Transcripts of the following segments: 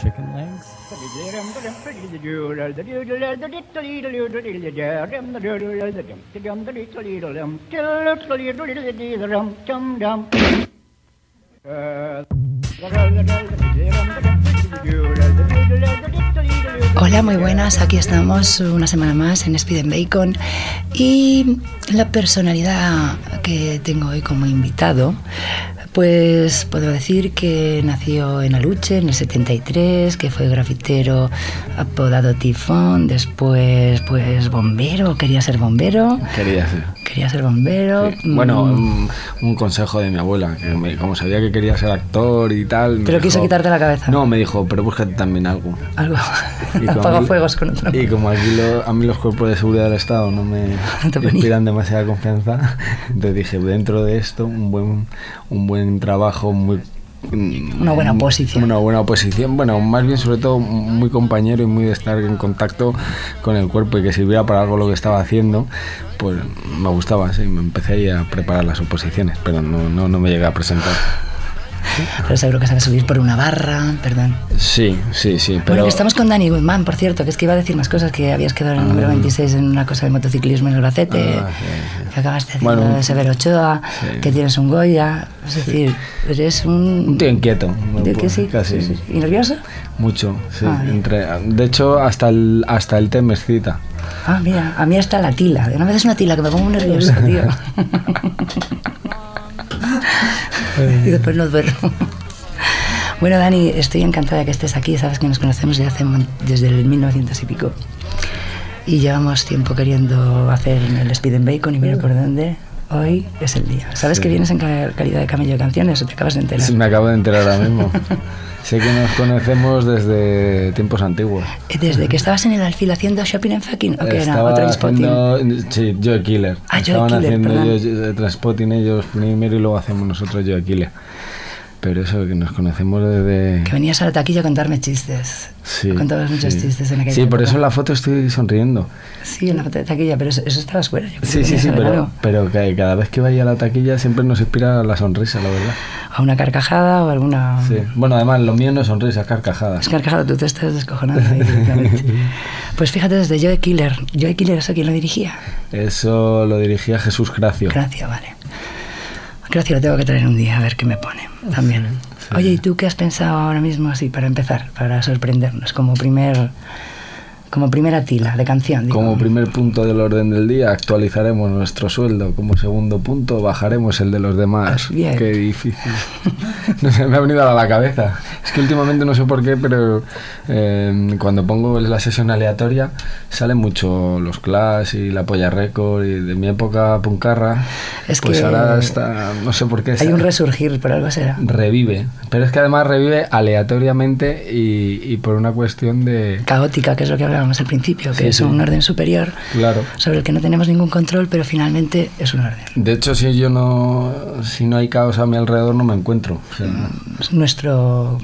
Chicken legs. Hola, muy buenas. Aquí estamos una semana más en Speed and Bacon. Y la personalidad que tengo hoy como invitado, pues puedo decir que nació en Aluche en el 73, que fue grafitero apodado Tifón, después pues bombero, quería ser bombero. Quería ser. Quería ser bombero. Sí. Bueno, Mm, un, un consejo de mi abuela, que me- como sabía que quería ser actor y tal... lo quiso dijo- quitarte la cabeza. No, me dijo, pero búscate también algo. Algo. Apaga fuegos con otro. Y como aquí lo- a mí los cuerpos de seguridad del Estado no me No inspiran demasiada confianza, entonces dije, dentro de esto, un buen, un buen trabajo, muy... mm, Una buena oposición. Una buena oposición, bueno, más bien sobre todo muy compañero y muy de estar en contacto con el cuerpo y que sirviera para algo lo que estaba haciendo, pues me gustaba, sí, me empecé ahí a preparar las oposiciones, pero no, no, no me llegué a presentar. Pero seguro que sabes subir por una barra, perdón. Sí, sí, sí, pero... Bueno, que estamos con Dani Guzmán, por cierto, que es que iba a decir más cosas, que habías quedado en el número 26 en una cosa de motociclismo en Albacete, Ah, sí, sí. que acabaste haciendo Bueno, de Severo Ochoa, sí. que tienes un Goya, es decir, eres un... Un tío inquieto. ¿De que sí? Casi. ¿Y nervioso? Mucho, sí. Ah, entre, de hecho, hasta el, hasta el té me excita. Ah, mira, a mí está la tila. Una vez es una tila que me pongo muy nerviosa, tío. y después no duermo. Bueno, Dani, estoy encantada que estés aquí. Sabes que nos conocemos desde, hace, desde el 1900 y pico. Y llevamos tiempo queriendo hacer el Speed and Bacon y mira por dónde. Hoy es el día. ¿Sabes Sí. que vienes en ca- calidad de camello de canciones o te acabas de enterar? Sí, me acabo de enterar ahora mismo. sé que nos conocemos desde tiempos antiguos. Eh, Desde que estabas en el alfil haciendo shopping en fucking, ¿o qué era? Estaba ¿O Trainspotting? haciendo, sí, Joe Killer. Ah, Joe Estaban Killer, haciendo ellos, eh, Transpotting ellos primero y luego hacemos nosotros Joe Killer. Pero eso, que nos conocemos desde... Que venías a la taquilla a contarme chistes. Sí, Contabas muchos sí. chistes en aquella Sí, por época. eso en la foto estoy sonriendo. Sí, en la foto de taquilla, pero eso, eso estabas fuera. Yo Sí, sí, sí, pero, pero que cada vez que vaya a la taquilla siempre nos inspira la sonrisa, la verdad. A una carcajada o alguna... Sí. Bueno, además, lo mío no es sonrisa, es carcajada. Es carcajada, tú te estás descojonando ahí directamente. Pues fíjate, desde Joe Killer. Joe Killer, ¿eso quién lo dirigía? Eso lo dirigía Jesús Gracio. Gracias, vale. Gracias, lo tengo que traer un día a ver qué me pone también. sí. Oye, ¿y tú qué has pensado ahora mismo así para empezar, para sorprendernos? Como primer... Como primera tila de canción. digo. Como primer punto del orden del día, actualizaremos nuestro sueldo. Como segundo punto, bajaremos el de los demás. Bien. Qué difícil. No sé, me ha venido a la cabeza. Es que últimamente no sé por qué, pero eh, cuando pongo la sesión aleatoria salen mucho los Clash y la Polla Record y de mi época puncarra. Es pues que ahora está, no sé por qué. Hay está- un resurgir, por algo será. revive. Pero es que además revive aleatoriamente y, y por una cuestión de... Caótica, que es lo que hablábamos al principio, que Sí, es sí. un orden superior Claro. sobre el que no tenemos ningún control, pero finalmente es un orden. De hecho, si yo no, si no hay caos a mi alrededor, no me encuentro. O sea, Es nuestro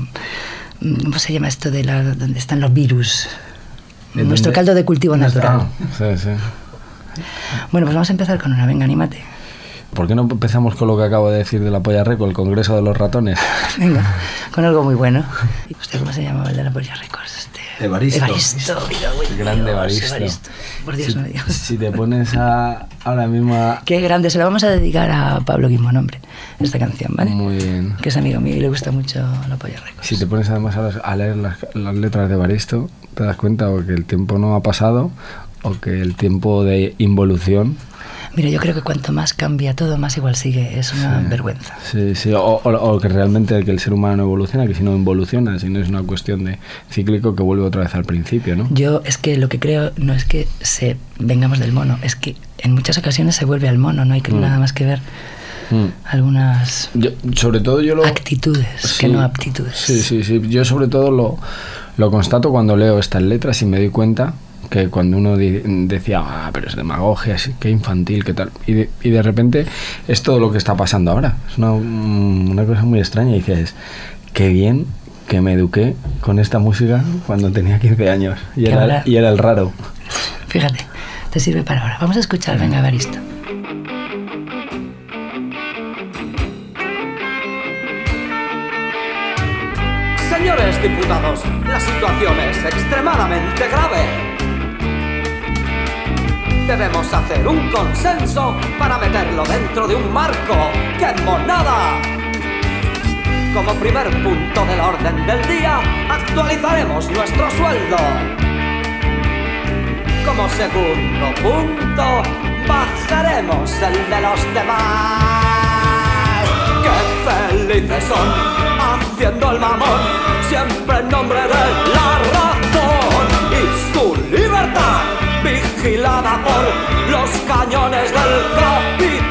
mm, ¿cómo se llama esto de la donde están los virus? ¿de Nuestro caldo de cultivo natural. Ah, sí, sí. Bueno, pues vamos a empezar con una, venga, anímate. ¿Por qué no empezamos con lo que acabo de decir de la polla reco, el Congreso de los Ratones? Venga, con algo muy bueno. ¿Usted cómo se llamaba el de la Polla Records? Este? Evaristo. Evaristo, mira, güey, El grande Dios, Evaristo. Evaristo. Por Dios, si, no me digas. si te pones a, ahora mismo a... Qué grande, se la vamos a dedicar a Pablo Guimón, hombre, esta canción, ¿vale? Muy bien. Que es amigo mío y le gusta mucho la Polla Records. Si te pones además a, a leer las, las letras de Evaristo, te das cuenta o que el tiempo no ha pasado o que el tiempo de involución Mira, yo creo que cuanto más cambia todo, más igual sigue. Es una Sí. vergüenza. Sí, sí, o, o- o que realmente que el ser humano no evoluciona, que si no involuciona, si no es una cuestión de cíclico que vuelve otra vez al principio, ¿no? Yo es que lo que creo no es que se vengamos del mono, es que en muchas ocasiones se vuelve al mono, no hay que Mm. nada más que ver Mm. algunas Yo, sobre todo yo lo... actitudes que no aptitudes. Sí, sí, sí. Yo sobre todo lo, lo constato cuando leo estas letras y me doy cuenta que cuando uno decía, ah, pero es demagogia, qué infantil, qué tal. Y de, y de repente es todo lo que está pasando ahora. Es una, mm, una cosa muy extraña. Y dices, qué bien que me eduqué con esta música cuando tenía 15 años. Y era, ahora- y era el raro. Fíjate, te sirve para ahora. Vamos a escuchar, venga, Evaristo. Señores diputados, la situación es extremadamente grave. Debemos hacer un consenso para meterlo dentro de un marco. ¡Qué monada! Como primer punto del orden del día, actualizaremos nuestro sueldo. Como segundo punto, bajaremos el de los demás. ¡Qué felices son! Haciendo el mamón, siempre en nombre de la vigilada por los cañones del capital.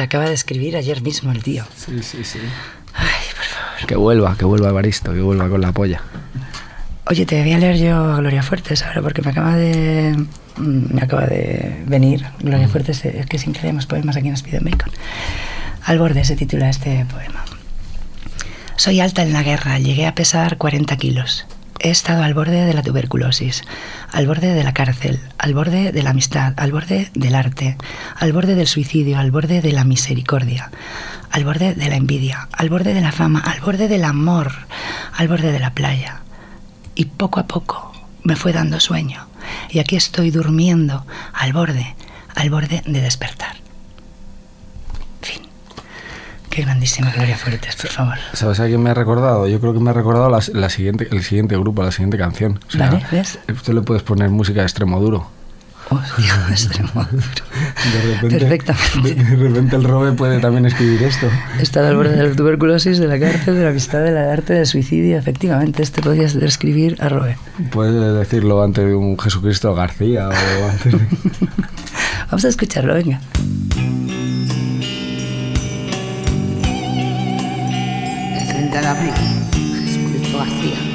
La acaba de escribir ayer mismo el tío. Sí, sí, sí. Ay, por favor. Que vuelva, que vuelva Evaristo, que vuelva con la polla. Oye, te voy a leer yo a Gloria Fuertes ahora porque me acaba de mm, me acaba de venir Gloria Fuertes, eh, es que siempre leemos poemas aquí en Speed Bacon. Al borde se titula este poema. Soy alta en la guerra, llegué a pesar 40 kilos. He estado al borde de la tuberculosis, al borde de la cárcel, al borde de la amistad, al borde del arte, al borde del suicidio, al borde de la misericordia, al borde de la envidia, al borde de la fama, al borde del amor, al borde de la playa. Y poco a poco me fue dando sueño. Y aquí estoy durmiendo al borde, al borde de despertar. Qué grandísima Gloria Fuertes, por favor. ¿Sabes a quién me ha recordado? Yo creo que me ha recordado la, la siguiente, el siguiente grupo, la siguiente canción. O sea, Vale, ¿ves? Usted le puedes poner música de extremo duro. Hostia, extremo duro. De repente, Perfectamente. De, de repente el Robe puede también escribir esto. Está al borde de la tuberculosis, de la cárcel, de la amistad, del arte, del suicidio. Efectivamente, este podrías escribir a Roe. Puede decirlo antes de un Jesucristo García o antes de... Vamos a escucharlo, venga. Ave, escuchó así.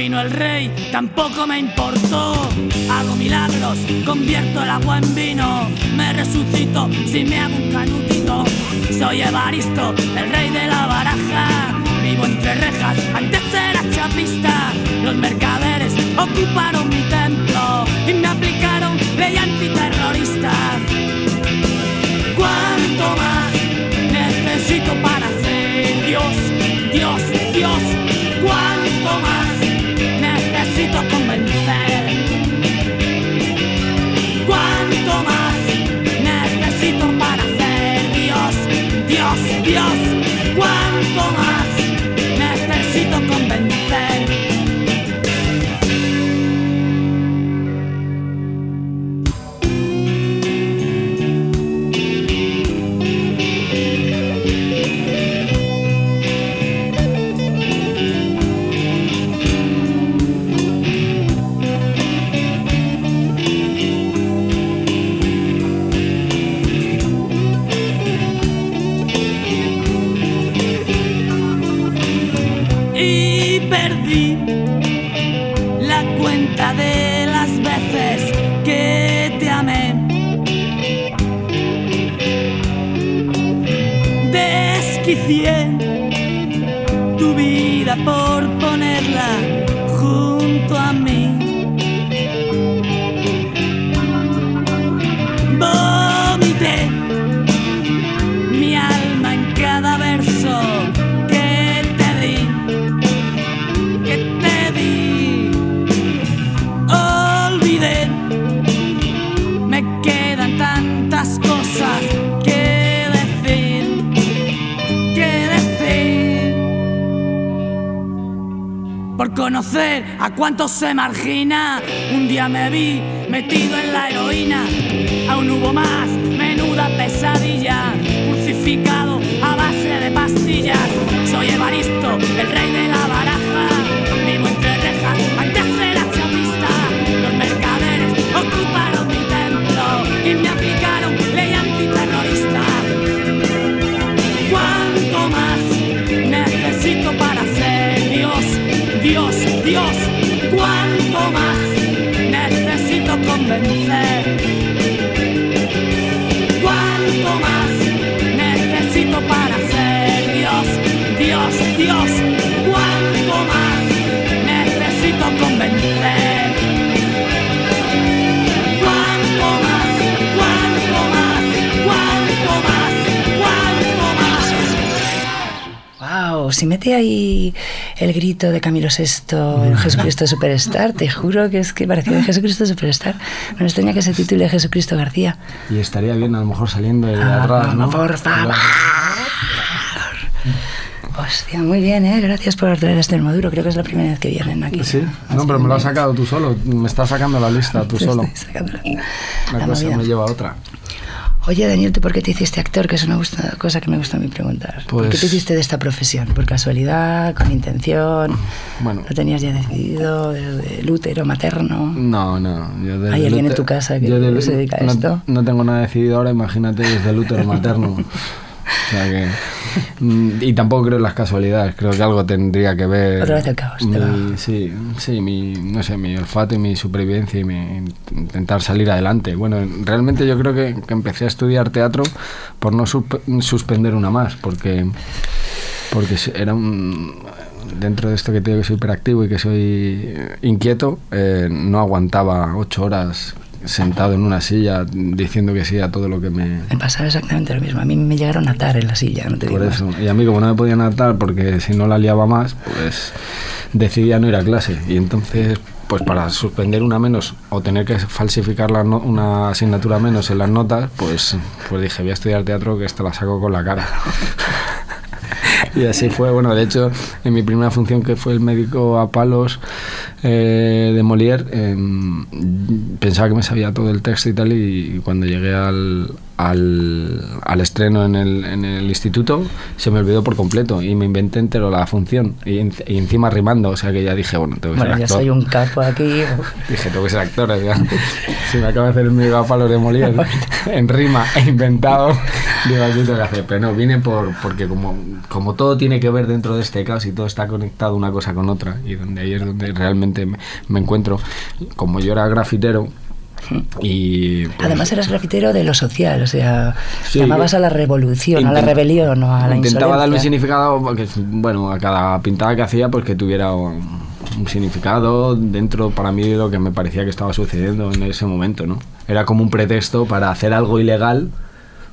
Vino el rey, tampoco me importó. Hago milagros, convierto el agua en vino, me resucito si me hago un canutito. Soy Evaristo, el rey de la baraja, vivo entre rejas, antes era chapista. Los mercaderes ocuparon mi templo y me aplicaron ley antiterrorista. Más Por conocer a cuántos se margina, un día me vi metido en la heroína. Aún hubo más, menuda pesadilla, crucificado a base de pastillas. Soy Evaristo, el rey Dios, ¿cuánto más necesito convencer? ¿Cuánto más necesito para ser Dios? Dios, Dios, ¿cuánto más necesito convencer? ¿Cuánto más? ¿Cuánto más? ¿Cuánto más? ¿Cuánto más? Wow, si mete ahí el grito de Camilo VI en Jesucristo Superstar, te juro que es que parecía de Jesucristo Superstar. Me extraña que se titule Jesucristo García. Y estaría bien a lo mejor saliendo de Ah, atrás, ¿no? por favor. Hostia, muy bien, ¿eh? Gracias por traer este Maduro. Creo que es la primera vez que vienen aquí. Sí, no, pero me lo has sacado tú solo. Me estás sacando la lista tú solo. estoy sacándola. La La cosa movida. me lleva a otra. Oye, Daniel, ¿tú por qué te hiciste actor? Que es una gusta- cosa que me gusta a mí preguntar. ¿Por qué Pues- te hiciste de esta profesión? ¿Por casualidad? ¿Con intención? Bueno. ¿Lo tenías ya decidido desde el útero materno? No, no. Yo ¿Hay alguien en tu casa que se dedica a no, esto? No tengo nada decidido ahora, imagínate desde el útero materno. O sea que. mm, Y tampoco creo en las casualidades, creo que algo tendría que ver. Otra vez el caos, te mi- sí, sí, mi, no sé, mi olfato y mi supervivencia y mi intentar salir adelante. Bueno, realmente yo creo que, que empecé a estudiar teatro por no suspender una más, porque porque era un dentro de esto que te digo que soy hiperactivo y que soy eh, inquieto eh, no aguantaba ocho horas sentado en una silla diciendo que sí a todo lo que me Me pasaba exactamente lo mismo. A mí me llegaron a atar en la silla, no te por digo eso más. y a mí como no me podían atar porque si no la liaba más pues decidí a no ir a clase y entonces pues para suspender una menos o tener que falsificar la no- una asignatura menos en las notas pues pues dije voy a estudiar teatro que esta la saco con la cara Y así fue, bueno, de hecho, en mi primera función que fue el médico a palos eh, de Molière, em, pensaba que me sabía todo el texto y tal, y cuando llegué al, al, al estreno en el, en el instituto, se me olvidó por completo y me inventé entero la función, y, en- y encima rimando, o sea que ya dije, bueno, tengo que Bueno, ser ya actor. soy un capo aquí. Dije, tengo que ser actor. o sea, si me acaba de hacer el médico a palos de Molière en rima e inventado, digo, aquí tengo que hacer. Pero no, vine por, porque como, como todo tiene que ver dentro de este caos y todo está conectado una cosa con otra, y donde ahí es donde realmente me, me encuentro, como yo era grafitero, y pues, Además eras grafitero de lo social, o sea, Sí, llamabas a la revolución, a la rebelión o a la Intentaba darle un significado, porque, bueno, a cada pintada que hacía, pues que tuviera un, un significado dentro para mí de lo que me parecía que estaba sucediendo en ese momento, ¿no? Era como un pretexto para hacer algo ilegal,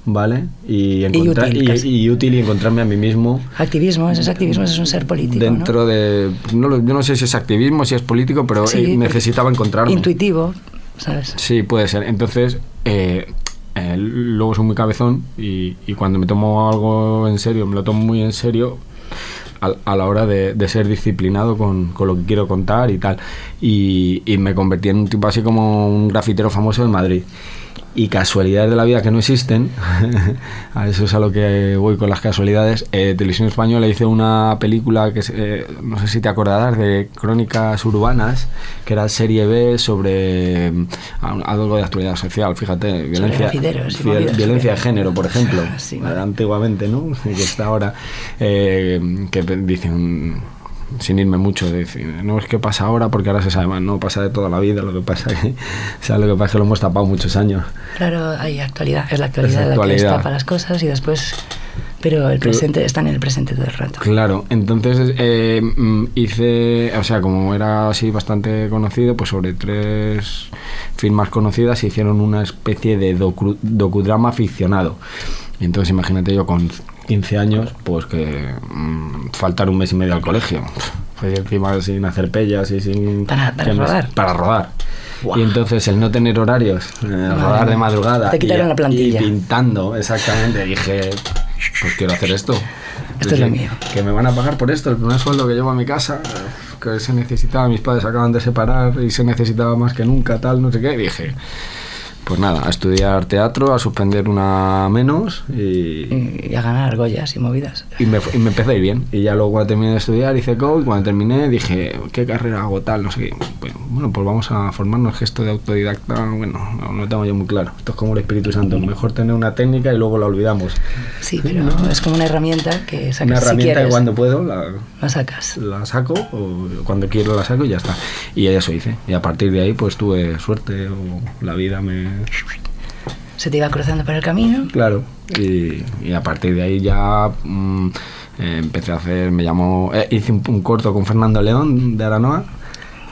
¿vale? Y, encontrar, útil, y, útil y encontrarme a mí mismo Activismo, eso es activismo, eso es un ser político. dentro de... No, lo- yo no sé si es activismo, si es político, pero ¿no? Sí, eh, necesitaba encontrarme. Intuitivo, ¿sabes? Sí, puede ser. Entonces, eh, eh, luego soy muy cabezón y, y cuando me tomo algo en serio, me lo tomo muy en serio a, a la hora de, de ser disciplinado con, con lo que quiero contar y tal. Y, y me convertí en un tipo así como un grafitero famoso en Madrid. Y casualidades de la vida que no existen, a eso es a lo que voy con las casualidades. Eh, Televisión Española hizo una película que eh, no sé si te acordarás de Crónicas Urbanas, que era serie B sobre mm, algo de actualidad social, fíjate, violencia, fiel- movidas, violencia de género, por ejemplo, Sí, antiguamente, ¿no? Que está ahora, eh, que dicen sin irme mucho, de decir, no es que pasa ahora porque ahora se sabe más, no pasa de toda la vida, lo que pasa que, o sea, lo que pasa es que lo hemos tapado muchos años. Claro, hay actualidad, es la actualidad Es la que actualidad. destapa las cosas y después Pero el presente está en el presente todo el rato. Claro, entonces eh, mm, hice, o sea, como era así bastante conocido, pues sobre tres firmas conocidas hicieron una especie de docu- docudrama ficcionado. Y entonces imagínate yo con 15 años, pues que mm, faltar un mes y medio al colegio. Fue encima sin hacer pellas y sin... Para- para rodar. Para rodar. Guau. Y entonces el no tener horarios, eh, rodar de madrugada. Te quitaron y- la plantilla. Y pintando, exactamente. Dije, pues quiero hacer esto. Esto es lo mío. Que me van a pagar por esto, el primer sueldo que llevo a mi casa, que se necesitaba, mis padres acaban de separar y se necesitaba más que nunca, tal, no sé qué. Dije, pues nada, a estudiar teatro, a suspender una menos y, Y a ganar argollas y movidas. y me, y me empecé a ir bien. Y ya luego cuando terminé de estudiar hice coach, cuando terminé dije, ¿qué carrera hago tal? No sé qué. Bueno, pues vamos a formarnos gesto de autodidacta. Bueno, no, no tengo yo muy claro. Esto es como el Espíritu Santo. Mejor tener una técnica y luego la olvidamos. Sí, pero es como una herramienta que sacas Una si herramienta quieres. que cuando puedo la, La sacas. la saco o cuando quiero la saco y ya está. Y eso hice. Y a partir de ahí pues tuve suerte o la vida me... Se te iba cruzando por el camino. Claro. Y, y a partir de ahí ya mm, eh, empecé a hacer, me llamó, eh, hice un, un corto con Fernando León de Aranoa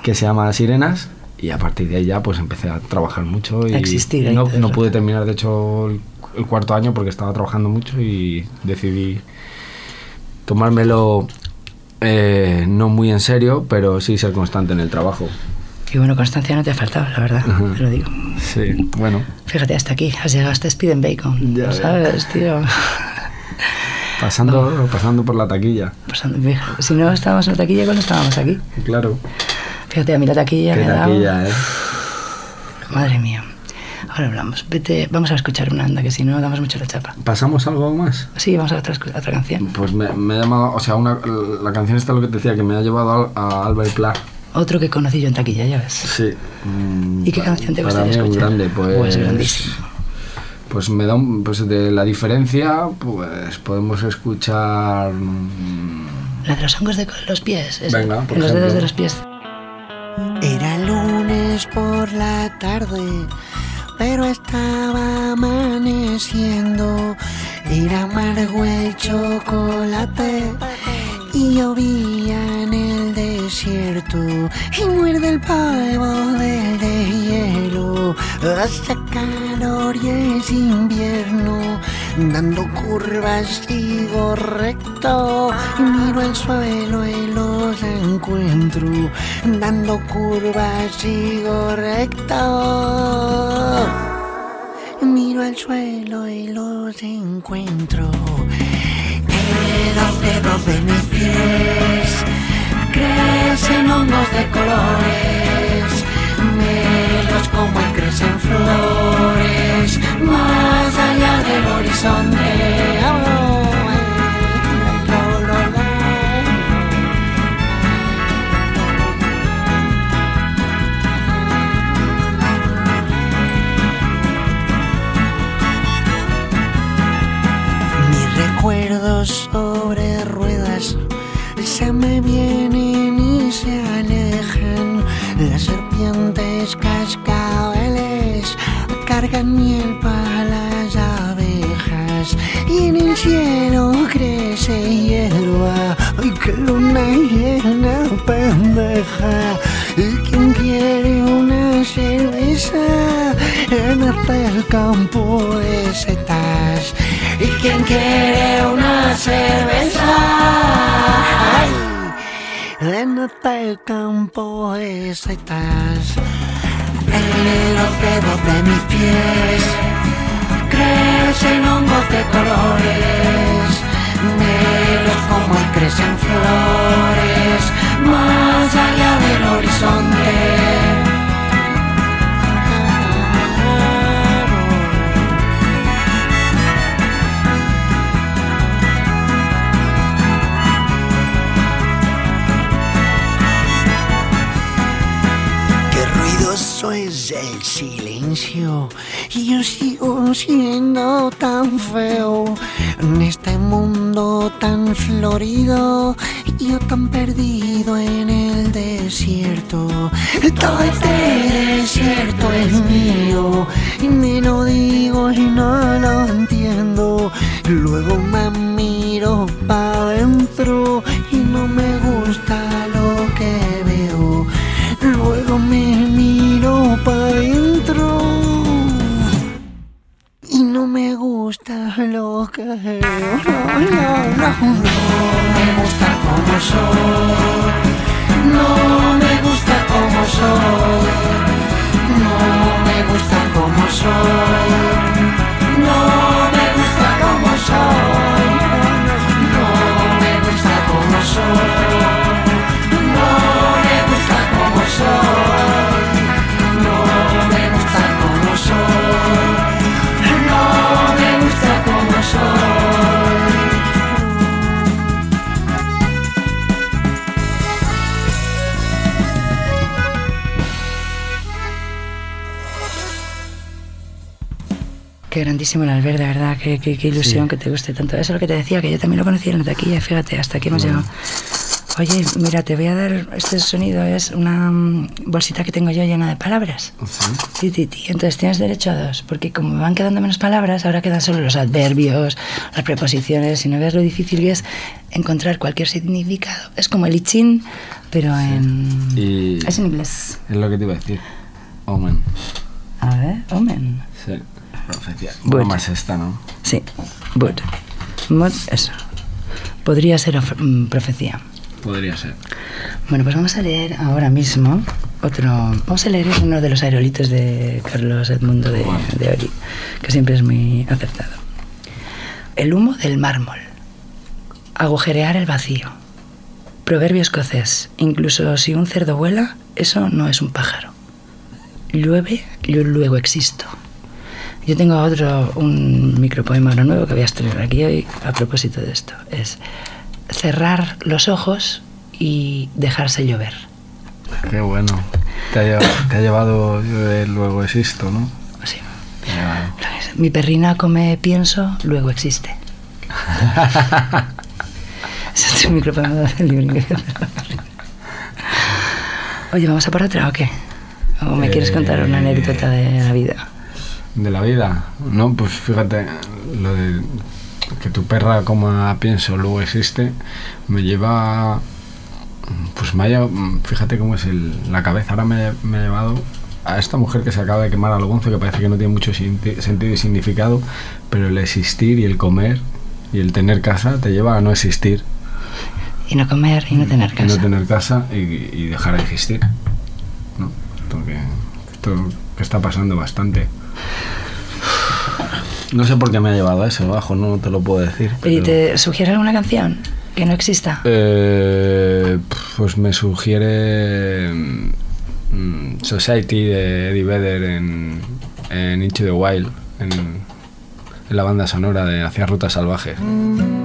que se llama Sirenas. Y a partir de ahí ya pues empecé a trabajar mucho y existir no, pude terminar de hecho el, el cuarto año porque estaba trabajando mucho y decidí tomármelo eh, no muy en serio, pero sí ser constante en el trabajo. Y bueno, constancia no te ha faltado, la verdad. Te lo digo. Sí, bueno. Fíjate, hasta aquí. Has llegado hasta Speed and Bacon. Ya ¿Lo ves. sabes, tío? Pasando, pasando por la taquilla. Pasando- Si no estábamos en la taquilla, ¿cuándo estábamos aquí? Claro. Fíjate, a mí la taquilla Qué me ha dado... taquilla, ¿eh? Madre mía. Ahora hablamos. Vete, vamos a escuchar una anda, que si no damos mucho la chapa. ¿Pasamos algo más? Sí, vamos a otra, otra canción. Pues me, me ha llamado, o sea, una, la canción está lo que te decía, que me ha llevado a, a Albert Pla. Otro que conocí yo en taquilla, ya ves. Sí. ¿Y qué canción te para gustaría mí un escuchar? grande, pues. Pues grandísimo. Pues me da un, pues de la diferencia, pues podemos escuchar. mm, La de los hongos de los pies. Venga, por en los dedos de los pies. Era lunes por la tarde, pero estaba amaneciendo. Era amargo el chocolate y llovía en el desierto. Y muerde el polvo del deshielo. Hace calor y es invierno. Dando curvas sigo recto miro el suelo y los encuentro. Dando curvas sigo recto. Miro al suelo y los encuentro. En los dedos de mis pies colores. Melos como crecen flores, más allá del horizonte. Cargan miel para las abejas. Y en el cielo crece hierba. ¡Ay, qué luna llena pendeja! ¿Y quién quiere una cerveza en el campo de setas? ¿Y quién quiere una cerveza? Ay, en este campo de setas. En los dedos de mis pies crecen hongos de colores, melos como el crecen flores, más allá del horizonte. El silencio y yo sigo siendo tan feo en este mundo tan florido y yo tan perdido en el desierto. Todo este desierto es mío y me lo digo y no lo entiendo Luego me miro para adentro y no me gusta No, no, no, no me gusta como soy. No me gusta como soy. No me gusta como soy. Grandísimo el Albert, de verdad, qué, qué- qué ilusión que te guste tanto. Eso es lo que te decía, que yo también lo conocí en la taquilla, fíjate, hasta aquí hemos llegado. Oye, mira, te voy a dar, este sonido es una mm, bolsita que tengo yo llena de palabras. Sí, sí, sí. Entonces tienes derecho a dos, porque como van quedando menos palabras, ahora quedan solo los adverbios, las preposiciones, y no ves lo difícil que es encontrar cualquier significado. Es como el ichín, pero en... Y Es en inglés. es lo que te iba a decir. Omen. A ver, omen. Sí. Profecía. Bueno. Más esta, ¿no? Sí. Mod, eso. Podría ser mm, profecía. Podría ser. Bueno, pues vamos a leer ahora mismo otro. Vamos a leer uno de los aerolitos de Carlos Edmundo de, de Ori, que siempre es muy acertado. El humo del mármol. Agujerear el vacío. Proverbio escocés. Incluso si un cerdo vuela, eso no es un pájaro. Llueve, yo luego existo. Yo tengo otro, un micropoema ahora nuevo que voy a estrenar aquí hoy a propósito de esto. Es cerrar los ojos y dejarse llover. Qué bueno. Te ha llevado, te ha llevado luego existo, ¿no? Sí. Llevado. Mi perrina come pienso, luego existe. Ese es el micropoema del libro inglés. Oye, ¿vamos a por otra o qué? ¿O me quieres contar una Eh, anécdota de la vida? De la vida. No, pues fíjate, lo de que tu perra coma pienso luego existe, me lleva. Pues me ha llevado- Fíjate cómo es el- la cabeza. Ahora me, me ha llevado a esta mujer que se acaba de quemar al gonzo, que parece que no tiene mucho sentido y significado, pero el existir y el comer y el tener casa te lleva a no existir. Y no comer y no tener Y casa. no tener casa y, y dejar de existir. ¿no? Porque esto que está pasando bastante. No sé por qué me ha llevado a eso, bajo, no te lo puedo decir. ¿Y pero- te sugiere alguna canción que no exista? Eh, pues me sugiere mm, Society de Eddie Vedder en, en Into the Wild, en, en la banda sonora de Hacia Rutas Salvajes. It's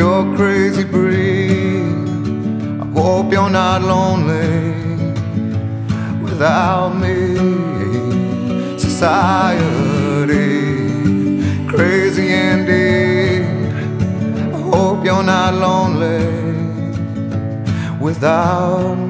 you're crazy breed. I hope you're not lonely without me. Society, crazy indeed. I hope you're not lonely without me.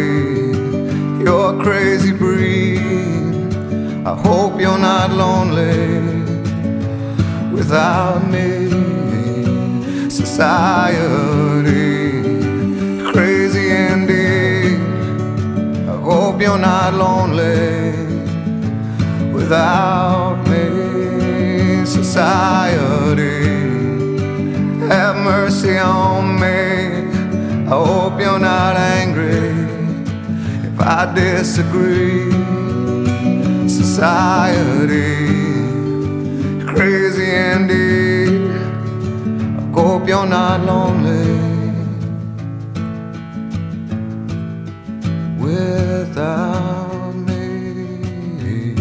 you're a crazy breed. I hope you're not lonely without me. Society, crazy indeed. I hope you're not lonely without me. Society, have mercy on me. I hope you're not angry I disagree. Society crazy indeed. I hope you're not lonely without me.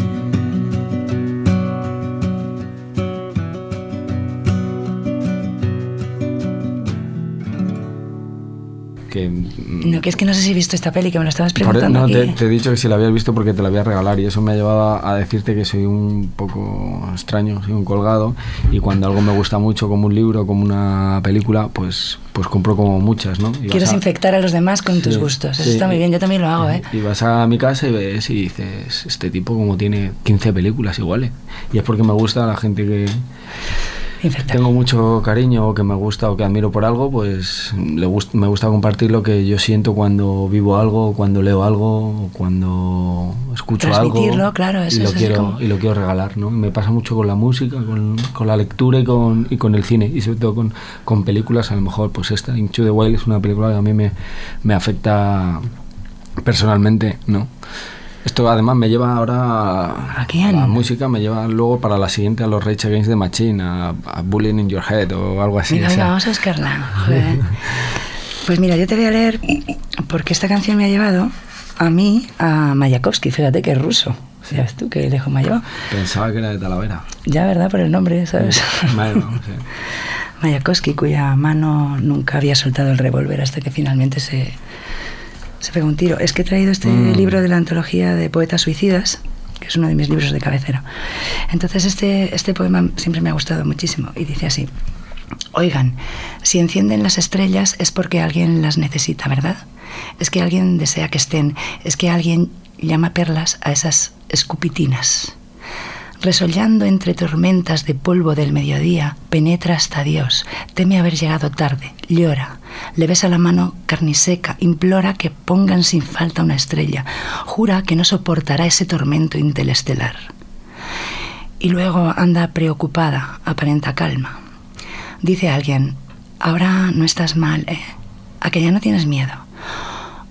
Mm, No, que es que no sé si he visto esta peli, que me lo estabas por- preguntando. no, te, aquí. te he dicho que si la habías visto porque te la voy a regalar y eso me ha llevado a decirte que soy un poco extraño, soy un colgado y cuando algo me gusta mucho como un libro, como una película, pues pues compro como muchas, ¿no? Y Quieres a- infectar a los demás con tus gustos. Eso sí. está muy bien, yo también lo hago, ¿eh? Y vas a mi casa y ves y dices, este tipo como tiene 15 películas iguales. Y es porque me gusta la gente que Tengo mucho cariño o que me gusta o que admiro por algo, pues le gust- me gusta compartir lo que yo siento cuando vivo algo, cuando leo algo, o cuando escucho algo. Transmitirlo, claro, eso y lo es quiero como- Y lo quiero regalar, ¿no? Y me pasa mucho con la música, con, con la lectura y con, y con el cine. Y sobre todo con, con películas, a lo mejor, pues esta, Into the Wild, es una película que a mí me, me afecta personalmente, ¿no? Esto además me lleva ahora ¿A quién? la música, me lleva luego para la siguiente a los Rage Against the Machine, a, a Bullying in Your Head o algo así. O sea, vamos a buscarla. Joder. Pues mira, yo te voy a leer porque esta canción me ha llevado a mí, a Mayakovsky, fíjate que es ruso. Ya ves tú qué lejos me ha llevado. Pensaba que era de Talavera. Ya, ¿verdad? Por el nombre, ¿sabes? Bueno, sí. Mayakovsky, cuya mano nunca había soltado el revólver hasta que finalmente se, se pegó un tiro. Es que he traído este Mm. libro de la antología de poetas suicidas, que es uno de mis libros de cabecera. Entonces este, este poema siempre me ha gustado muchísimo y dice así. Oigan, si encienden las estrellas es porque alguien las necesita, ¿verdad? Es que alguien desea que estén, es que alguien llama perlas a esas escupitinas. Resollando entre tormentas de polvo del mediodía, penetra hasta Dios, teme haber llegado tarde, llora, le besa la mano carniseca, implora que pongan sin falta una estrella, jura que no soportará ese tormento intelestelar. Y luego anda preocupada, aparenta calma. Dice alguien, ahora no estás mal, ¿eh? A que ya no tienes miedo.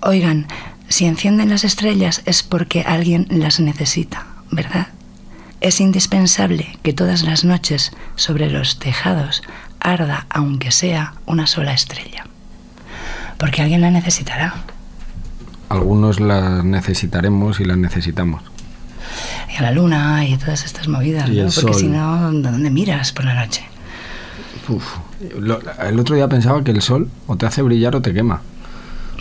Oigan, si encienden las estrellas es porque alguien las necesita, ¿verdad? Es indispensable que todas las noches sobre los tejados arda, aunque sea una sola estrella. Porque alguien la necesitará. Algunos las necesitaremos y las necesitamos. Y a la luna y todas estas movidas, ¿no? Porque si no, ¿de dónde miras por la noche? Uf. Lo- el otro día pensaba que el sol o te hace brillar o te quema.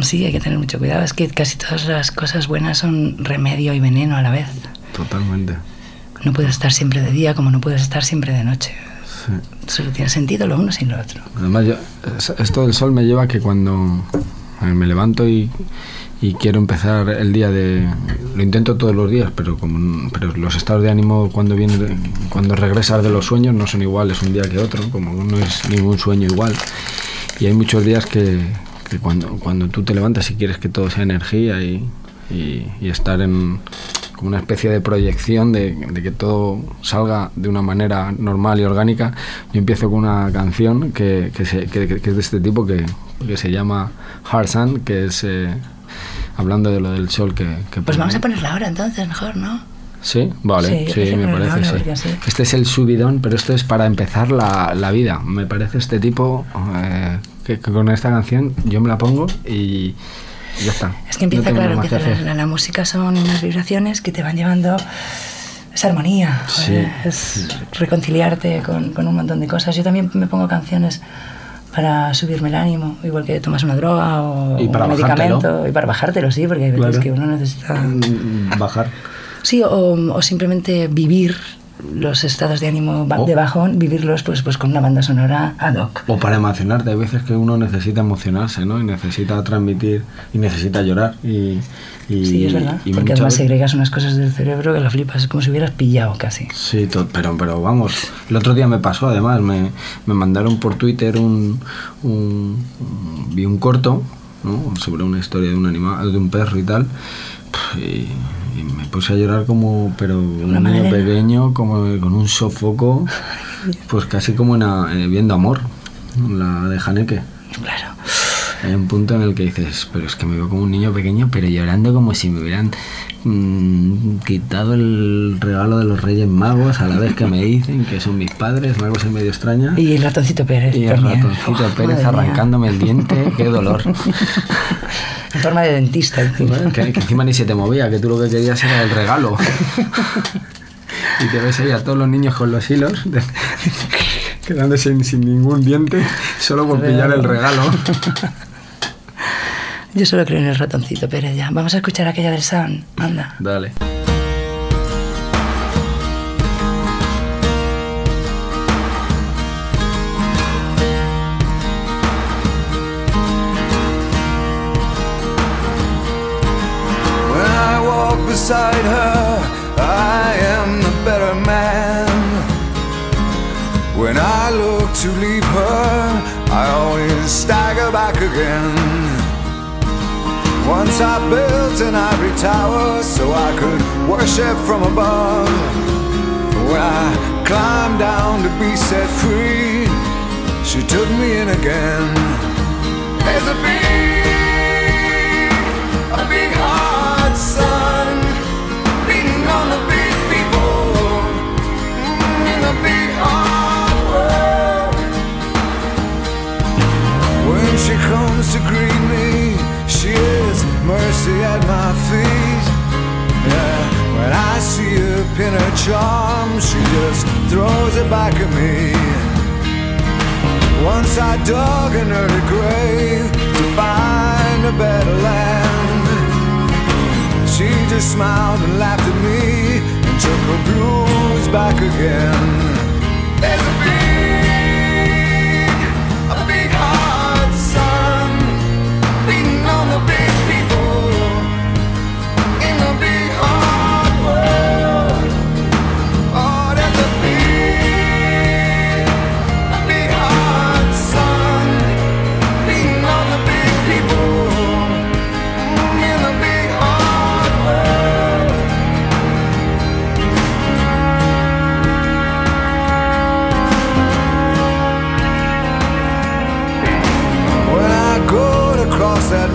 Sí, hay que tener mucho cuidado. Es que casi todas las cosas buenas son remedio y veneno a la vez. Totalmente. No puedes estar siempre de día como no puedes estar siempre de noche. Sí. Solo tiene sentido lo uno sin lo otro. Además, yo- es- esto del sol me lleva a que cuando me levanto y, y quiero empezar el día de... Lo intento todos los días, pero, como, pero los estados de ánimo cuando, viene, cuando regresas de los sueños no son iguales un día que otro, como no es ningún sueño igual. Y hay muchos días que, que cuando, cuando tú te levantas y quieres que todo sea energía y, y- y estar en como una especie de proyección de, de que todo salga de una manera normal y orgánica, yo empiezo con una canción que, que, se- que- que es de este tipo que, que se llama Hard Sun, que es eh, hablando de lo del sol que... Pues pone. vamos a ponerla ahora entonces, mejor, ¿no? Sí, vale, Sí, sí, me parece, sí. así- Este es el subidón, pero esto es para empezar la, la vida. Me parece este tipo eh, que, que con esta canción yo me la pongo y, Ya está. Es que empieza, No claro, empieza la, hacer. la- la música son unas vibraciones que te van llevando esa armonía, Sí. es reconciliarte con, con un montón de cosas. Yo también me pongo canciones para subirme el ánimo, igual que tomas una droga o Y para un medicamento, y para bajártelo, sí, porque hay veces Claro. que uno necesita... Mm, Bajar. Sí, o, o simplemente vivir los estados de ánimo Oh. de bajón, vivirlos pues, pues con una banda sonora ad hoc. O para emocionarte, hay veces que uno necesita emocionarse, ¿no? Y necesita transmitir y necesita llorar. Y, y- Sí, es verdad. y porque además veces- segregas unas cosas del cerebro que lo flipas, es como si hubieras pillado casi. Sí, pero, pero vamos, el otro día me pasó además, me, me mandaron por Twitter un, un- un- vi un corto ¿no? sobre una historia de un animal, de un perro y tal, y, y me puse a llorar como, pero un niño pequeño, como con un sofoco, pues casi como en a- eh, viendo amor, la de Haneke. Claro. Hay un punto en el que dices, pero es que me veo como un niño pequeño, pero llorando como si me hubieran mm, quitado el regalo de los Reyes Magos a la vez que me dicen que son mis padres, una cosa medio extraña. Y el ratoncito Pérez. Y el ratoncito Pérez mía. arrancándome el diente, qué dolor. En forma de dentista. encima. que, que encima ni se te movía, que tú lo que querías era el regalo. y te ves ahí a todos los niños con los hilos, quedándose sin, sin ningún diente, solo por pillar el regalo. Yo solo creo en el ratoncito Pérez ya. Vamos a escuchar aquella del Sound. Anda. Dale. When I walk beside her, I am the better man. When I look to leave her, I always stagger back again. Once I built an ivory tower so I could worship from above. When I climbed down to be set free, she took me in again. There's a big, a big heart, son, beating on the big people in the big hard world. When she comes to greet me, she is mercy at my feet. Yeah, when I see her pin her charm, she just throws it back at me. Once I dug an early grave to find a better land. She just smiled and laughed at me and took her blues back again. There's a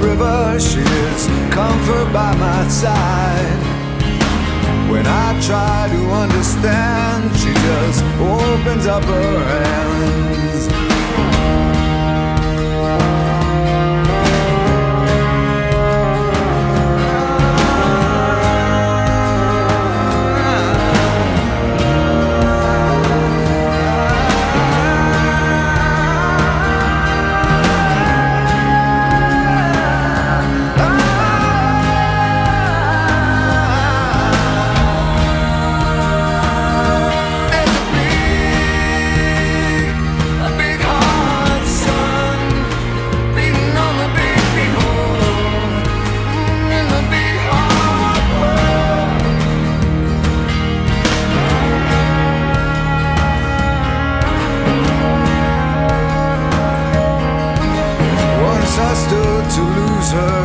river, she is comfort by my side. When I try to understand, she just opens up her hands. To lose her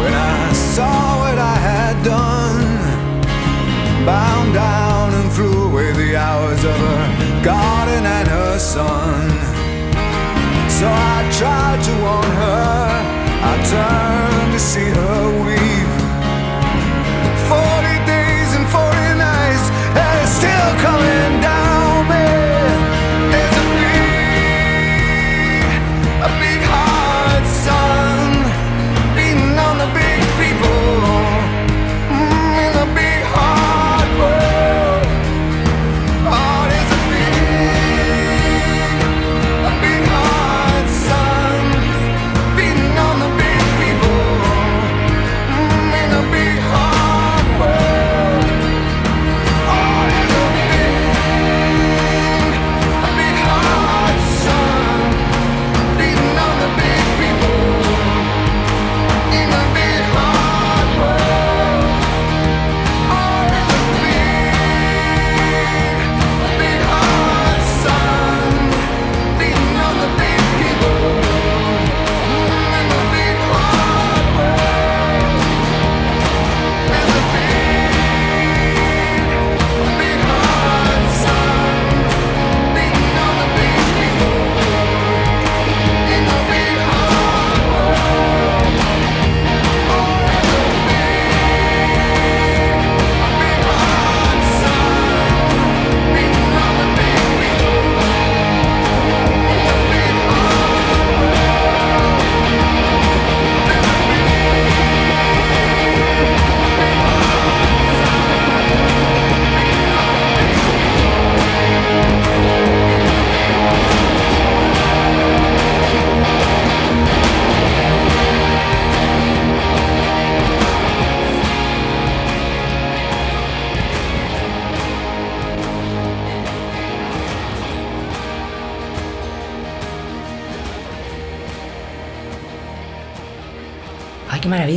when I saw what I had done. Bound down and flew away the hours of her garden and her son. So I tried to warn her, I turned to see her weep.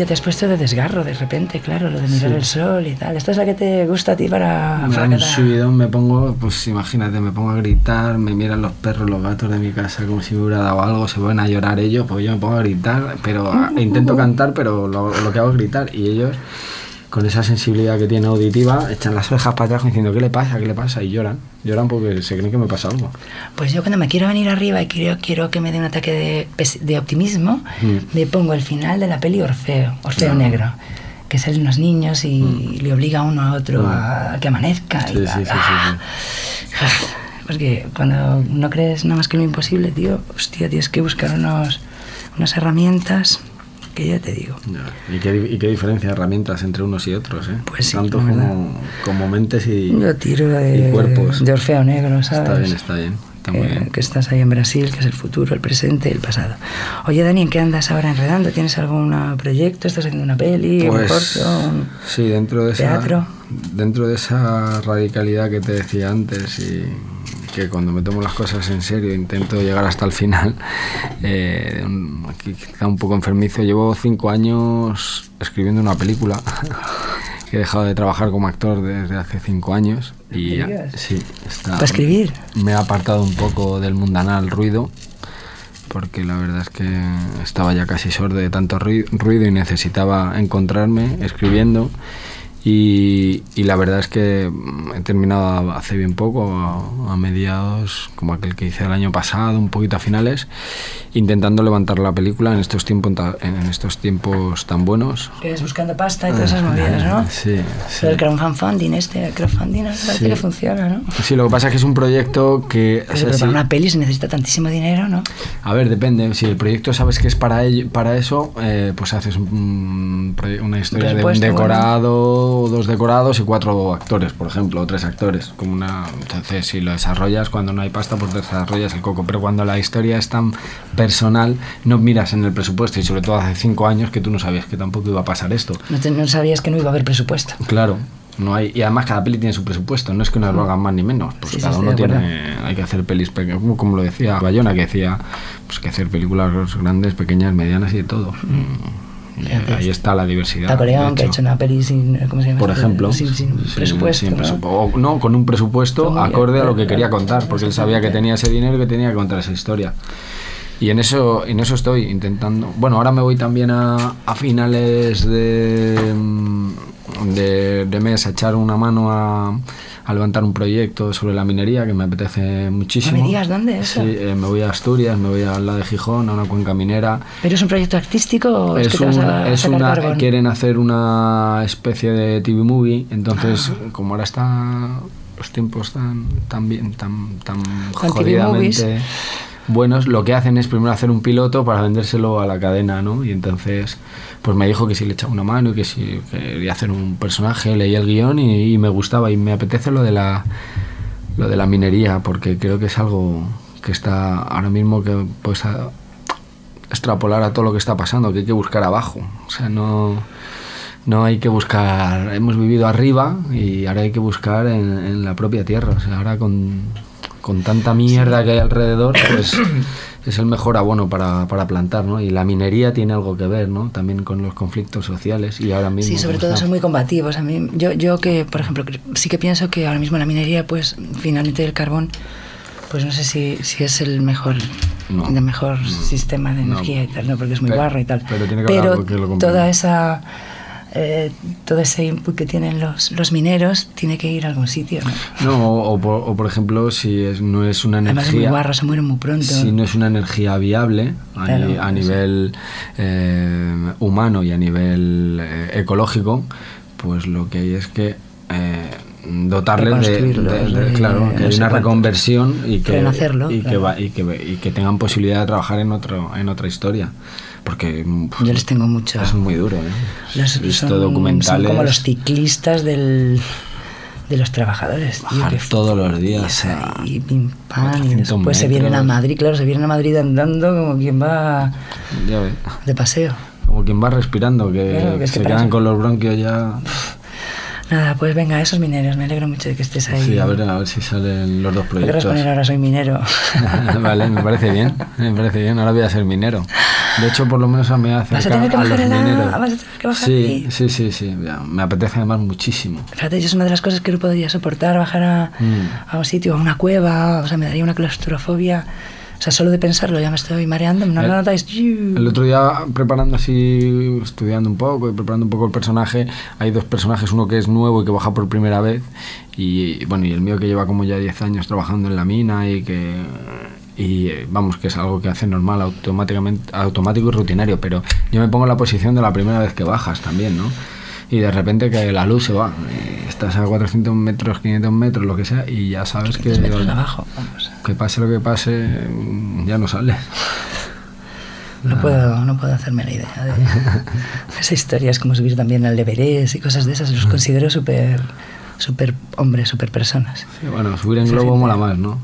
Te has puesto de desgarro de repente, claro, lo de mirar Sí. el sol y tal. ¿Esta es la que te gusta a ti para Me da un subidón, me pongo, pues imagínate, me pongo a gritar, me miran los perros, los gatos de mi casa como si me hubiera dado algo, se van a llorar ellos, pues yo me pongo a gritar, pero a- intento cantar, pero lo, lo que hago es gritar y ellos, con esa sensibilidad que tienen auditiva, echan las orejas para atrás diciendo, ¿qué le pasa? ¿Qué le pasa? Y lloran, lloran porque se creen que me pasa algo. Pues yo cuando me quiero venir arriba y quiero, quiero que me dé un ataque de, de optimismo, Mm. le pongo el final de la peli Orfeo, Orfeo Ah. Negro, que salen unos niños y le obliga uno a otro Mm. a que amanezca. Sí, y sí, tal. sí, Ah. Porque cuando no crees nada más que lo imposible, tío, hostia, tienes que buscar unos, unas herramientas que ya te digo. ¿Y qué, di- y qué diferencia de herramientas entre unos y otros, ¿eh? Pues sí, Tanto como, como mentes y, Yo tiro de, y cuerpos. de Orfeo Negro, ¿sabes? Está bien, está bien, está muy que, bien. que estás ahí en Brasil, que es el futuro, el presente y el pasado. Oye, Dani, ¿en qué andas ahora enredando? ¿Tienes algún ah, proyecto? ¿Estás haciendo una peli? Pues, un corto? un- sí, dentro de esa, teatro? dentro de esa radicalidad que te decía antes y que cuando me tomo las cosas en serio intento llegar hasta el final, eh, un- quizá un poco enfermizo, llevo cinco años escribiendo una película. que He dejado de trabajar como actor desde hace cinco años y ¿Me digas? sí, está- ¿Para escribir? me he apartado un poco del mundanal ruido porque la verdad es que estaba ya casi sordo de tanto rui- ruido y necesitaba encontrarme escribiendo y, y la verdad es que mm, he terminado hace bien poco, a, a mediados, como aquel que hice el año pasado, un poquito a finales, intentando levantar la película en estos tiempos, en estos tiempos tan buenos. Que es buscando pasta y todas esas movidas, ¿no? Sí, sí. Pero el crowdfunding este, el crowdfunding Sí. que funciona, ¿no? Sí, lo que pasa es que es un proyecto que... o Pero, sea, pero para una peli se necesita tantísimo dinero, ¿no? A ver, depende. Si el proyecto sabes que es para ello, para eso, eh, pues haces un una historia de un decorado, o dos decorados y cuatro actores, por ejemplo, o tres actores. Como una, entonces, si lo desarrollas cuando no hay pasta, pues desarrollas el coco. Pero cuando la historia es tan personal, no miras en el presupuesto y sobre todo hace cinco años que tú no sabías que tampoco iba a pasar esto. No, te- no sabías que no iba a haber presupuesto. Claro. No hay, y además cada peli tiene su presupuesto, no es que unas lo hagan más ni menos, pues Sí, cada uno tiene, hay que hacer pelis pequeñas, como, como lo decía Bayona, que decía, pues que hacer películas grandes, pequeñas, medianas y de todo. Y Ahí está la diversidad. Taco de León, que ha hecho. una peli sin, ¿cómo se llama? Por ejemplo, Sin, sin presupuesto. sin ¿no? presupu- o no, con un presupuesto bien, acorde a lo que claro, quería claro, contar, porque él sabía que tenía ese dinero y que tenía que contar esa historia. Y en eso, en eso estoy intentando. Bueno, ahora me voy también a, a finales de, mm, de, de mes a echar una mano a, a levantar un proyecto sobre la minería que me apetece muchísimo. No me digas, ¿dónde es? Sí, eh, me voy a Asturias, me voy a la de Gijón, a una cuenca minera. ¿Pero es un proyecto artístico o es, Es, que te vas a es una, carbón? quieren hacer una especie de TV movie, entonces Ah. como ahora está tiempos tan tan bien, tan tan jodidamente buenos, lo que hacen es primero hacer un piloto para vendérselo a la cadena, ¿no? Y entonces pues me dijo que si le echaba una mano y que si quería hacer un personaje, leí el guion y, y me gustaba y me apetece lo de la lo de la minería porque creo que es algo que está ahora mismo que pues a- extrapolar a todo lo que está pasando, que hay que buscar abajo. O sea, no, no hay que buscar, hemos vivido arriba y ahora hay que buscar en, en la propia tierra. O sea, ahora con, con tanta mierda que hay alrededor, pues es el mejor abono para, para plantar, ¿no? Y la minería tiene algo que ver, ¿no? También con los conflictos sociales y ahora mismo... Sí, sobre como todo está. son muy combativos. A mí, yo, yo que, por ejemplo, sí que pienso que ahora mismo la minería, pues finalmente el carbón, pues no sé si, si es el mejor, No. el mejor sistema de No. energía y tal, no, porque es muy Pero- guarro y tal. pero tiene que Pero lo toda esa eh, todo ese input que tienen los, los mineros tiene que ir a algún sitio. ¿no? No, o, o por, o por ejemplo, si es, no es una Además es muy energía... guarro, se mueren muy pronto. Si no es una energía viable a, Claro, ni- a sí. nivel eh, humano y a nivel eh, ecológico, pues lo que hay es que eh, dotarles de, Reconstruirlos, de- de- de claro, que hay una reconversión y que, y, que va- y, que, y que tengan posibilidad de trabajar en otro en otra historia. Porque mm, Yo les tengo mucho. es muy duro, ¿eh? Los- visto son, documentales. son como los ciclistas del, de los trabajadores. tío, Bajar que todos los días Y pim pam, y 400 después se vienen a. Madrid, claro, se vienen a Madrid andando como quien va Ya de paseo. Como quien va respirando, que, Claro, que es se que quedan eso- con los bronquios ya. Nada, pues venga, esos mineros, me alegro mucho de que estés ahí. Sí, a ver, a ver si salen los dos ¿Qué querrás proyectos. poner ahora? Soy minero. vale, me parece bien, me parece bien. Ahora voy a ser minero. De hecho, por lo menos a mí me hace ¿Vas a tener que a los bajar la- mineros. vas a tener que bajar sí, sí, sí, sí. Me apetece además muchísimo. Fíjate, yo es una de las cosas que no podría soportar, bajar a, Mm. a un sitio, a una cueva, o sea, me daría una claustrofobia. O sea, solo de pensarlo ya me estoy mareando, ¿no El- lo notáis? El otro día, preparando así, estudiando un poco y preparando un poco el personaje, hay dos personajes, uno que es nuevo y que baja por primera vez, y bueno, y el mío que lleva como ya 10 años trabajando en la mina y que. Y eh, vamos, que es algo que hace normal, automáticamente, automático y rutinario, pero yo me pongo en la posición de la primera vez que bajas también, ¿no? Y de repente que la luz se va, y estás a 400 metros, 500 metros, lo que sea, y ya sabes que. 500 metros abajo, vamos. Que pase lo que pase, mm, ya no sales. No puedo, no puedo hacerme la idea de esa historia. Es como subir también al Everest y cosas de esas. Los considero súper, súper hombres, súper personas. Sí, bueno, subir en globo mola más, ¿no?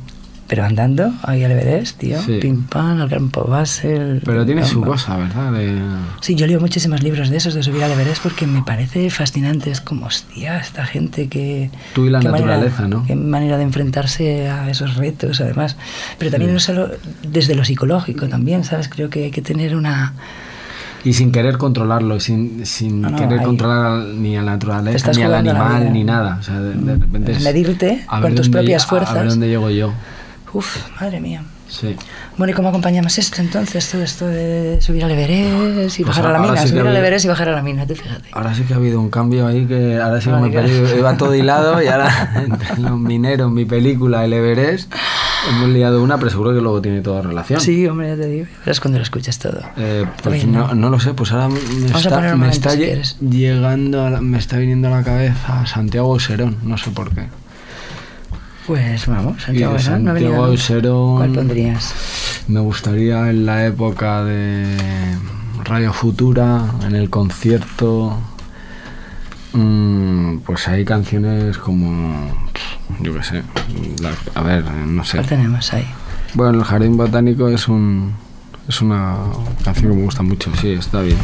Pero andando ahí al Everest, tío, Sí. pim pam, al campo base. el- Pero tiene su cosa, ¿verdad? De... Sí, yo leo muchísimos libros de esos de subir al Everest porque me parece fascinante. Es como, hostia, esta gente que. Tú y la naturaleza, manera, ¿no? Qué manera de enfrentarse a esos retos, además. Pero también Sí. no solo desde lo psicológico, también, ¿sabes? Creo que hay que tener una. Y sin querer controlarlo, sin, sin No, no, querer ahí- controlar ni a la naturaleza, ni al animal, ni nada. O sea, de, de repente es... Medirte con tus propias lle- a- A ver fuerzas. dónde llego yo. Uf, madre mía. Sí. Bueno, ¿y cómo acompañamos esto entonces? Todo esto de subir al Everest y Pues bajar a la mina. sí subir al había- Everest y bajar a la mina, tú fíjate. Ahora sí que ha habido un cambio ahí que ahora sí que me he. Iba todo hilado y ahora entre los mineros, mi película, el Everest, hemos liado una, pero seguro que luego tiene toda relación. Sí, hombre, ya te digo. Verás cuando lo escuches todo. Eh, pues bien, no, no lo sé, pues ahora me Vamos está, me momento, está si llegando, a la- me está viniendo a la cabeza Santiago Serón, no sé por qué. Pues vamos, Santiago, ¿no? No Santiago nada. Serón- ¿Cuál pondrías? Me gustaría en la época de Radio Futura, en el concierto, mm, pues hay canciones como, yo qué sé, a ver, no sé. ¿Cuál tenemos ahí? Bueno, el Jardín Botánico es un es una canción que me gusta mucho, sí, está bien.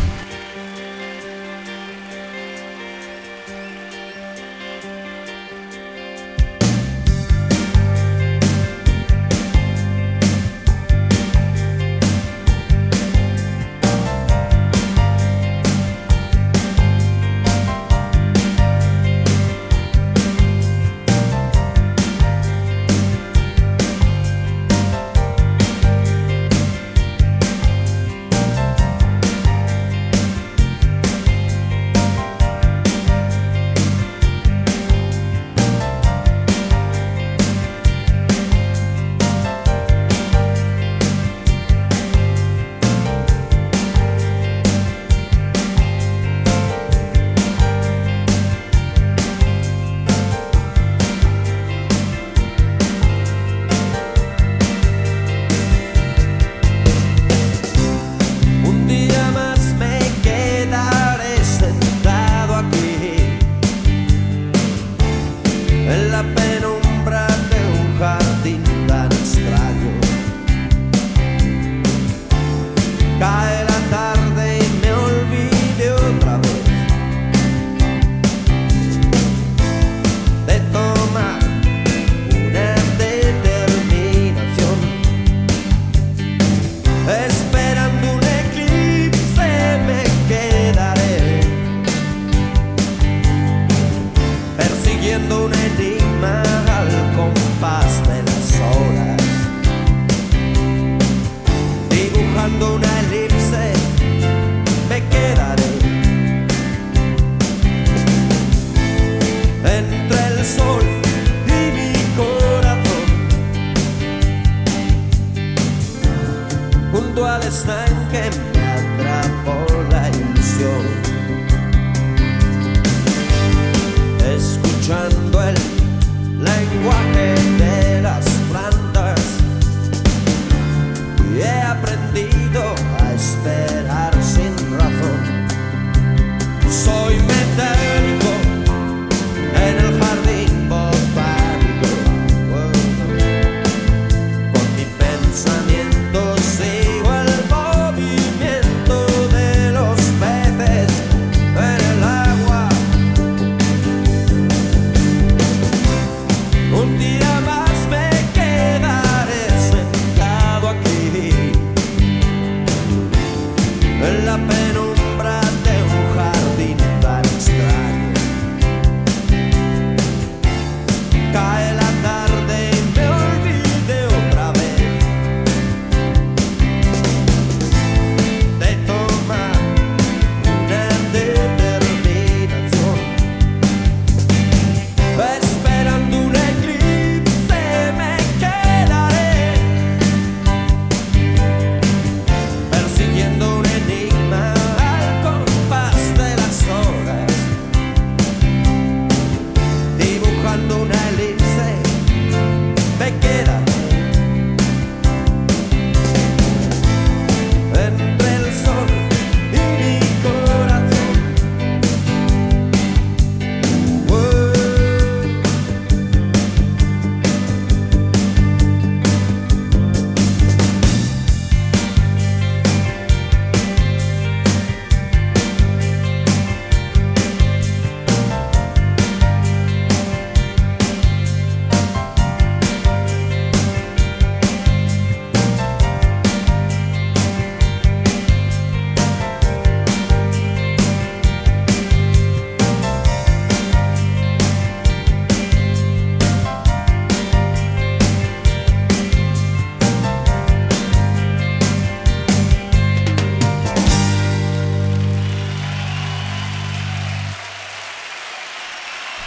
Al estanque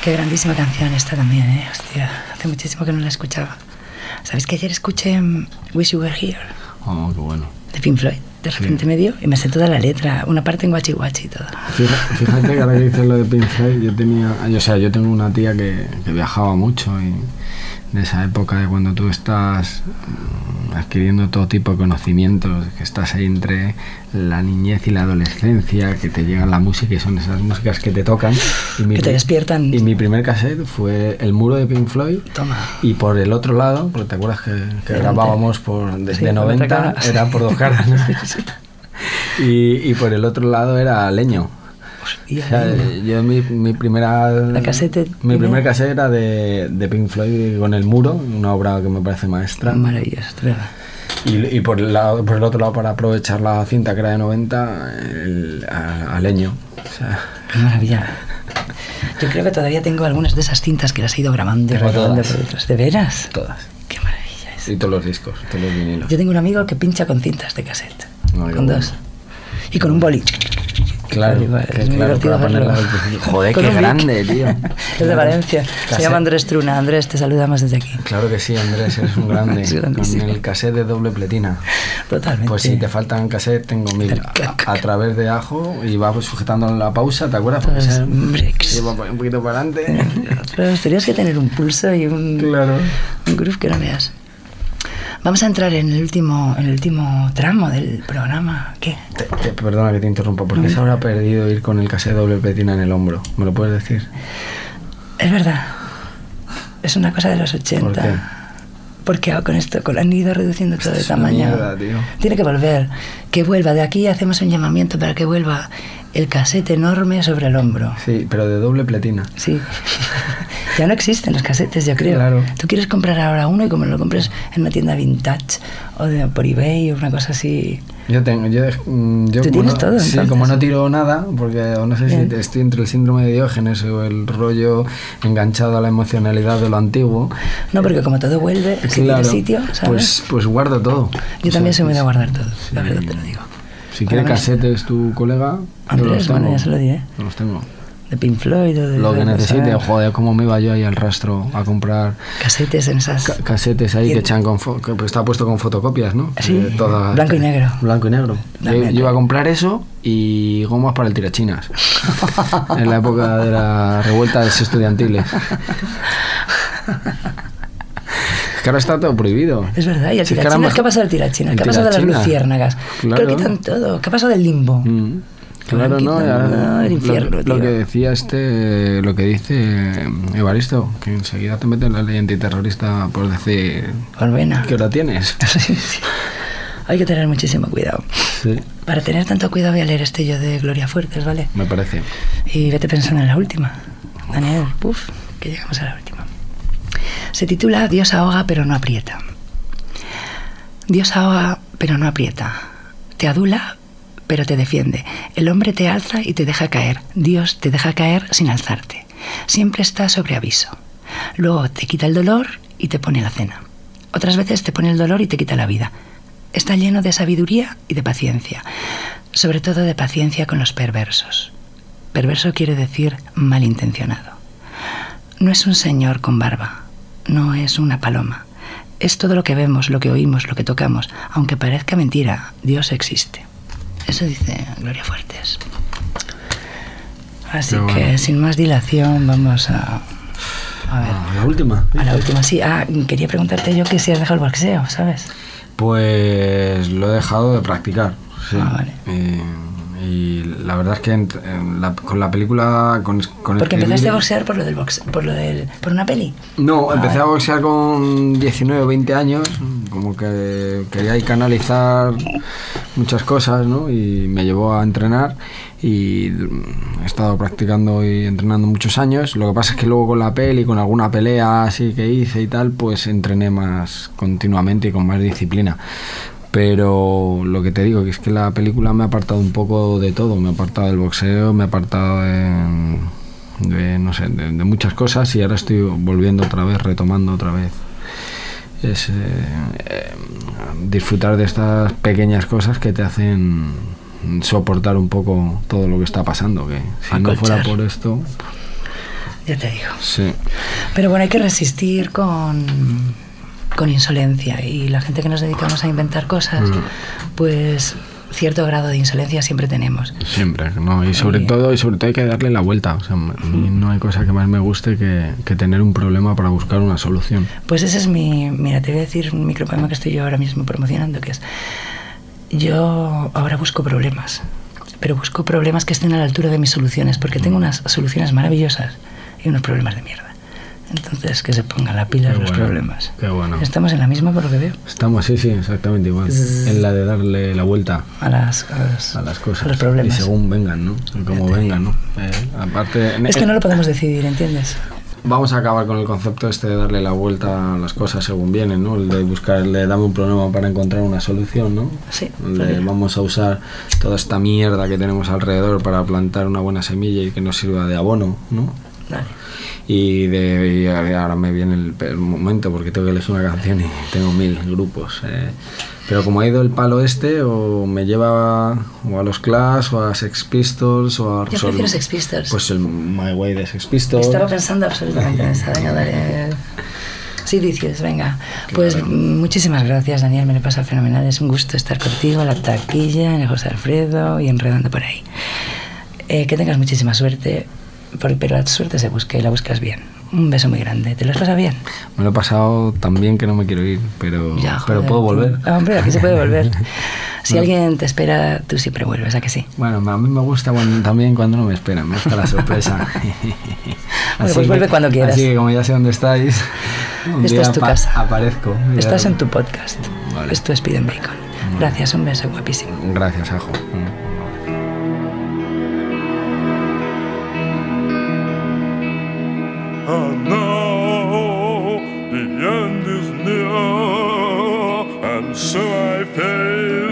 Qué grandísima canción esta también, ¿eh? Hostia, hace muchísimo que no la escuchaba. ¿Sabéis que ayer escuché mm, Wish You Were Here Oh, qué bueno. de Pink Floyd? De repente me dio y me sé toda la letra, una parte en guachi guachi y todo. Fíjate que ahora que dices lo de Pink Floyd, yo tenía, o sea, yo tengo una tía que, que viajaba mucho y de esa época de cuando tú estás mm, adquiriendo todo tipo de conocimientos, que estás ahí entre la niñez y la adolescencia, que te llega la música y son esas músicas que te tocan. Y mi Que te despiertan. Y mi primer cassette fue El muro de Pink Floyd. Toma. Y por el otro lado, porque te acuerdas que, grabábamos por, desde Sí, por otra 90, cara. era por dos caras. ¿no? y, y por el otro lado era Leño. Y O sea, yo mi, mi primera La casete mi primer cassette era de, de Pink Floyd con el muro una obra que me parece maestra verdad. y, y por, el lado, por el otro lado para aprovechar la cinta que era de 90 el, a, a leño o sea, Qué maravilla. Yo creo que todavía tengo algunas de esas cintas que las he ido grabando grabando por detrás. ¿De veras? todas Qué maravilla es. y todos los discos todos los vinilos Yo tengo un amigo que pincha con cintas de cassette. Con bueno. dos. Y con un boli. Claro, es muy claro, divertido verlo. al- Joder, Con qué grande, tío. Es de Valencia. Se llama Andrés Truna. Andrés, te saludamos desde aquí. Claro que sí, Andrés, eres un grande. Es con grandísimo. el cassette de doble pletina. Totalmente. Pues si te faltan cassette, tengo mil. A, a través de ajo y vas sujetando la pausa, ¿te acuerdas? Pues, lleva un poquito para adelante. Otros, tenías que tener un pulso y un, claro. un groove que no veas. Vamos a entrar en el último, en el último tramo del programa. ¿Qué? Te- te- perdona que te interrumpa, ¿por qué se habrá perdido ir con el cassette doble pletina en el hombro? ¿Me lo puedes decir? Es verdad. Es una cosa de los 80. ¿Por qué? Porque con esto con, han ido reduciendo todo de es una tamaño. mierda, tío. Tiene que volver. Que vuelva. De aquí hacemos un llamamiento para que vuelva el casete enorme sobre el hombro. Sí, pero de doble pletina. Sí. ya no existen los casetes, yo creo. Claro. Tú quieres comprar ahora uno y como lo compres en una tienda vintage o de, por eBay o una cosa así. Yo tengo, yo, mm, yo ¿Tú tienes no, todo, Sí, como no tiro nada, porque no sé Bien. si estoy entre el síndrome de Diógenes o el rollo enganchado a la emocionalidad de lo antiguo. No, porque como todo vuelve, si tiene sitio, ¿sabes? Pues, pues guardo todo. yo O también sea, soy muy de sí. guardar todo, la verdad te lo digo. Si quiere casetes tu colega, yo Andrés, los tengo. ya se lo diré. Yo Los tengo. De Pink Floyd o de... Lo que necesite, joder, cómo me iba yo ahí al rastro a comprar Casetes en esas... ca- casetes ahí que echan con que pues está puesto con fotocopias, ¿no? Sí, todas- blanco y negro. Blanco y negro. Yo iba a comprar eso y gomas para el tirachinas. en la época de las revueltas estudiantiles. Que ahora está todo prohibido. Es verdad, y el tirachinas, ¿qué ha pasado del tirachinas? ¿Qué ha pasado de las luciérnagas? Claro. Que quitan todo. ¿Qué ha pasado del limbo? Mm, Claro, Lo no, quitan, el lo- infierno, lo, que decía este, lo que dice Evaristo, que enseguida te meten la ley antiterrorista por decir Orbena. que hora tienes. Sí, sí. Hay que tener muchísimo cuidado. Sí, Para tener tanto cuidado voy a leer este yo de Gloria Fuertes, ¿vale? me parece. Y vete pensando en la última. Daniel, puf, que llegamos a la última. Se titula Dios ahoga pero no aprieta. Dios ahoga pero no aprieta. Te adula pero te defiende. El hombre te alza y te deja caer. Dios te deja caer sin alzarte. Siempre está sobre aviso. Luego te quita el dolor y te pone la cena. Otras veces te pone el dolor y te quita la vida. Está lleno de sabiduría y de paciencia. Sobre todo de paciencia con los perversos. Perverso quiere decir malintencionado. No es un señor con barba, no es una paloma. Es todo lo que vemos, lo que oímos, lo que tocamos. Aunque parezca mentira, Dios existe. Eso dice Gloria Fuertes. Así que sin más dilación vamos a A ver. Ah, la última. A la última, sí. Ah, quería preguntarte yo que si has dejado el boxeo, ¿sabes? Pues lo he dejado de practicar. Sí. Ah, vale. Eh, y la verdad es que en la- con la película, con, con Porque empezaste a boxear por lo del boxe, por lo del, por una peli. No, Ah, empecé a boxear con 19 o 20 años, como que quería ahí canalizar muchas cosas, ¿no? Y me llevó a entrenar y he estado practicando y entrenando muchos años. Lo que pasa es que luego con la peli, con alguna pelea así que hice y tal, pues entrené más continuamente y con más disciplina. Pero lo que te digo, que es que la película me ha apartado un poco de todo. Me ha apartado del boxeo, me ha apartado de, de, no sé, de, de muchas cosas y ahora estoy volviendo otra vez, retomando otra vez. Es eh, eh, disfrutar de estas pequeñas cosas que te hacen soportar un poco todo lo que está pasando. Que si no fuera por esto, Ya te digo. sí. Pero bueno, hay que resistir con, con insolencia. Y la gente que nos dedicamos a inventar cosas, Mm. pues cierto grado de insolencia siempre tenemos. Siempre, ¿no? Y sobre todo, y sobre todo hay que darle la vuelta. O sea, a mí no hay cosa que más me guste que, que tener un problema para buscar una solución. Pues ese es mi. Mira, te voy a decir un micropoema que estoy yo ahora mismo promocionando, que es. Yo ahora busco problemas, pero busco problemas que estén a la altura de mis soluciones, porque tengo unas soluciones maravillosas y unos problemas de mierda. Entonces, que se pongan la pila Qué los bueno, problemas. qué bueno. Estamos en la misma por lo que veo. Estamos, sí, sí, exactamente igual. Zzz. En la de darle la vuelta A las, a las, a las cosas. a los problemas. Y según vengan, ¿no? Como vengan, ¿no? Eh, aparte, en- Es que no lo podemos decidir, ¿entiendes? Vamos a acabar con el concepto este de darle la vuelta a las cosas según vienen, ¿no? El de buscarle, dame un problema para encontrar una solución, ¿no? Sí, de vamos a usar toda esta mierda que tenemos alrededor para plantar una buena semilla y que nos sirva de abono, ¿no? Vale. Y, de, y ahora me viene el, el momento porque tengo que elegir una canción y tengo mil grupos. eh. Pero como ha ido el palo este, o me lleva o a los Clash, o a Sex Pistols, o a... Yo Sol- prefiero Sex Pistols. Pues el My Way de Sex Pistols. Estaba pensando absolutamente en esa. Venga, dale. Sí, dices, venga. Pues mm, muchísimas gracias, Daniel. Me lo pasa fenomenal. Es un gusto estar contigo, en la taquilla, en el José Alfredo y enredando por ahí. Eh, que tengas muchísima suerte, pero la suerte se busca y la buscas bien. Un beso muy grande. ¿Te lo has pasado bien? Me lo he pasado tan bien que no me quiero ir, pero, Ya, pero puedo volver. Ah, hombre, aquí se puede volver. Si No. alguien te espera, tú siempre vuelves, ¿a que sí? Bueno, a mí me gusta cuando- también cuando no me esperan, me gusta la sorpresa. pues que- vuelve cuando quieras. Así que como ya sé dónde estáis, un Esta día es tu casa. aparezco. Estás en tu podcast. Vale. Esto es Piden Bacon. Gracias, un beso guapísimo. Gracias, Ajo. And now the end is near, and so I face